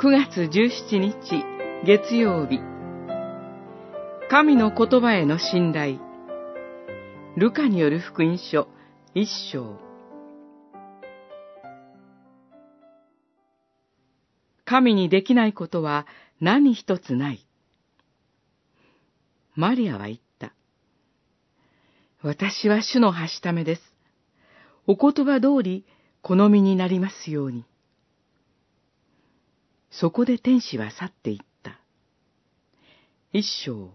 9月17日月曜日神の言葉への信頼ルカによる福音書一章神にできないことは何一つない。マリアは言った。私は主のはしためです。お言葉通り好みになりますように。そこで天使は去っていった。一章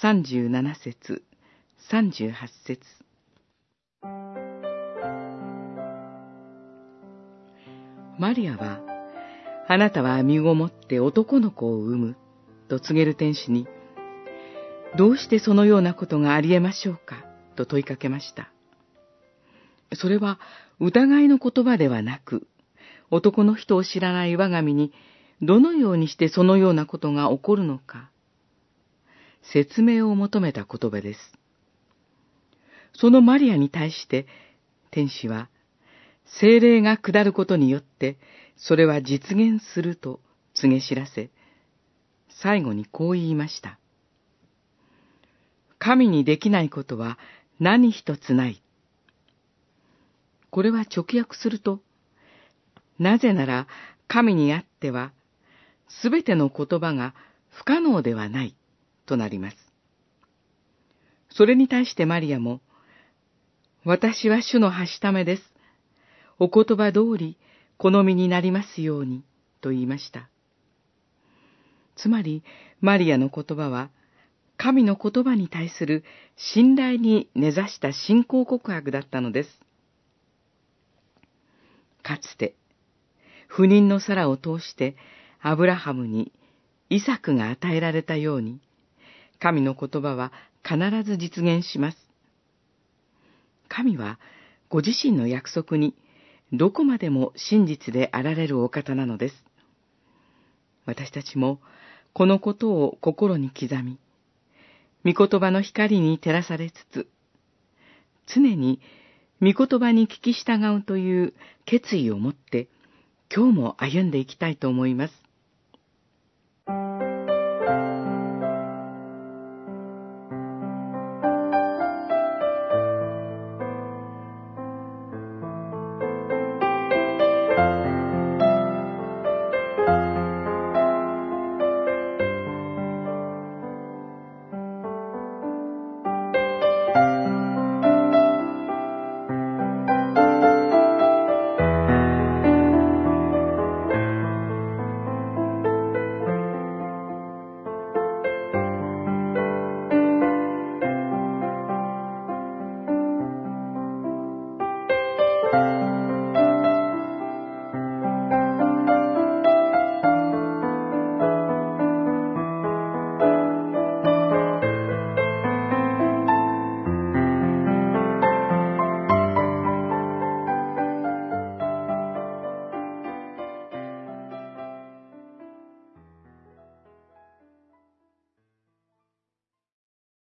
三十七節、三十八節。マリアは、あなたは身ごもって男の子を産む、と告げる天使に、どうしてそのようなことがあり得ましょうか、と問いかけました。それは疑いの言葉ではなく、男の人を知らない我が身にどのようにしてそのようなことが起こるのか、説明を求めた言葉です。そのマリアに対して、天使は、精霊が下ることによって、それは実現すると告げ知らせ、最後にこう言いました。神にできないことは何一つない。これは直訳すると、なぜなら神にあってはすべての言葉が不可能ではないとなります。それに対してマリアも、私は主のはしためです。お言葉通り好みになりますように、と言いました。つまり、マリアの言葉は、神の言葉に対する信頼に根ざした信仰告白だったのです。かつて、不妊の皿を通してアブラハムにイサクが与えられたように、神の言葉は必ず実現します。神はご自身の約束にどこまでも真実であられるお方なのです。私たちもこのことを心に刻み、御言葉の光に照らされつつ、常に御言葉に聞き従うという決意を持って、今日も歩んでいきたいと思います。